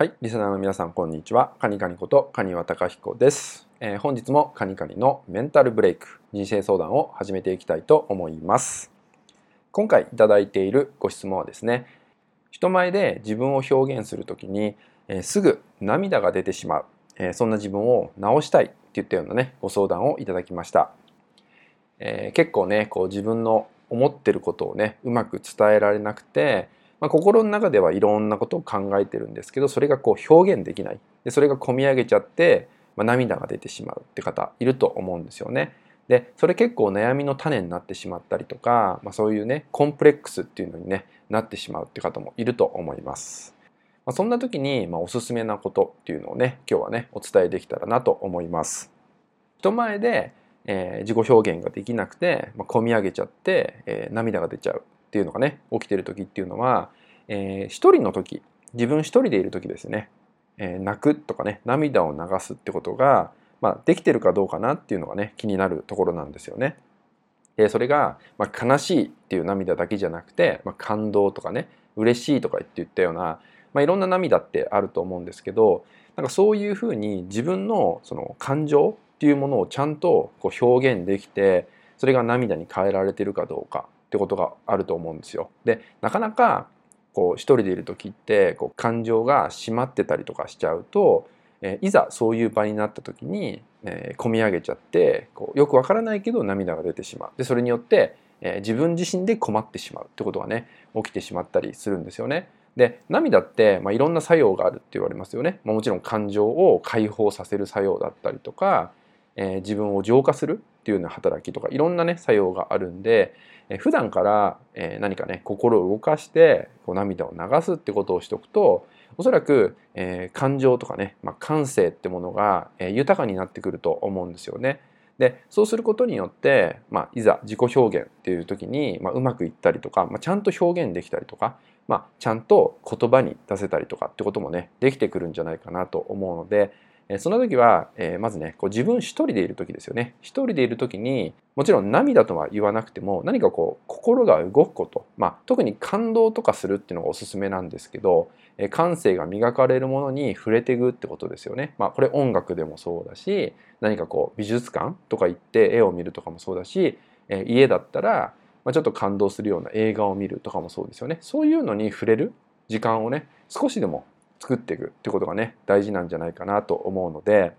はい、リスナーの皆さんこんにちは。カニカニことカニワタカヒコです、えー、本日もカニカニのメンタルブレイク人生相談を始めていきたいと思います。今回いただいているご質問はですね、人前で自分を表現するときに、えー、すぐ涙が出てしまう、えー、そんな自分を直したいって言ったようなねご相談をいただきました。え結構ねこう自分の思ってることをねうまく伝えられなくてまあ、心の中ではいろんなことを考えてるんですけどそれがこう表現できないでそれが込み上げちゃって、まあ、涙が出てしまうって方いると思うんですよね。でそれ結構悩みの種になってしまったりとか、まあ、そういうねコンプレックスっていうのに、ね、なってしまうって方もいると思います。まあ、そんな時に、まあ、おすすめなことっていうのをね今日はねお伝えできたらなと思います。人前で、えー、自己表現ができなくて、まあ、込み上げちゃって、えー、涙が出ちゃうっていうのがね起きてる時っていうのは、えー、一人の時自分一人でいる時ですね、えー、泣くとかね涙を流すってことが、まあ、できてるかどうかなっていうのがね気になるところなんですよね。でそれが、まあ、悲しいっていう涙だけじゃなくて、まあ、感動とかね嬉しいとか言って言ったような、まあ、いろんな涙ってあると思うんですけどなんかそういうふうに自分のその感情っていうものをちゃんとこう表現できてそれが涙に変えられてるかどうかってことがあると思うんですよ。でなかなかこう一人でいる時ってこう感情が締まってたりとかしちゃうと、えいざそういう場になった時に、えー、込み上げちゃってこうよくわからないけど涙が出てしまうでそれによって、えー、自分自身で困ってしまうってことがね起きてしまったりするんですよね。で涙って、まあ、いろんな作用があるって言われますよね。まあ、もちろん感情を解放させる作用だったりとか、え、自分を浄化するっていうような働きとかいろんなね作用があるんで、えー、普段から、え、何かね心を動かしてこう涙を流すってことをしておくとおそらく、え、感情とかね、まあ、感性ってものが、え、豊かになってくると思うんですよね。でそうすることによって、まあ、いざ自己表現っていう時に、まあ、うまくいったりとか、まあ、ちゃんと表現できたりとか、まあ、ちゃんと言葉に出せたりとかってこともねできてくるんじゃないかなと思うので、その時は、えまずねこう自分一人でいる時ですよね一人でいる時にもちろん涙とは言わなくても何かこう心が動くこと、まあ、特に感動とかするっていうのがおすすめなんですけど、え感性が磨かれるものに触れていくってことですよね。まあ、これ音楽でもそうだし何かこう美術館とか行って絵を見るとかもそうだし、え家だったら、まあ、ちょっと感動するような映画を見るとかもそうですよね。そういうのに触れる時間をね少しでも作っていくってことがね大事なんじゃないかなと思うので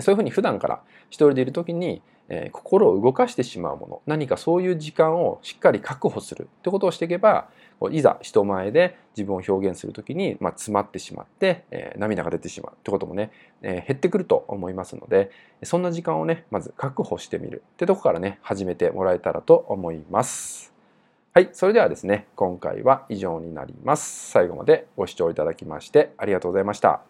そういうふうに普段から一人でいる時に、えー、心を動かしてしまうもの何かそういう時間をしっかり確保するってことをしていけばいざ人前で自分を表現する時に、まあ、詰まってしまって、えー、涙が出てしまうってこともね、えー、減ってくると思いますのでそんな時間をねまず確保してみるってとこからね始めてもらえたらと思います。はい、それではですね、今回は以上になります。最後までご視聴いただきましてありがとうございました。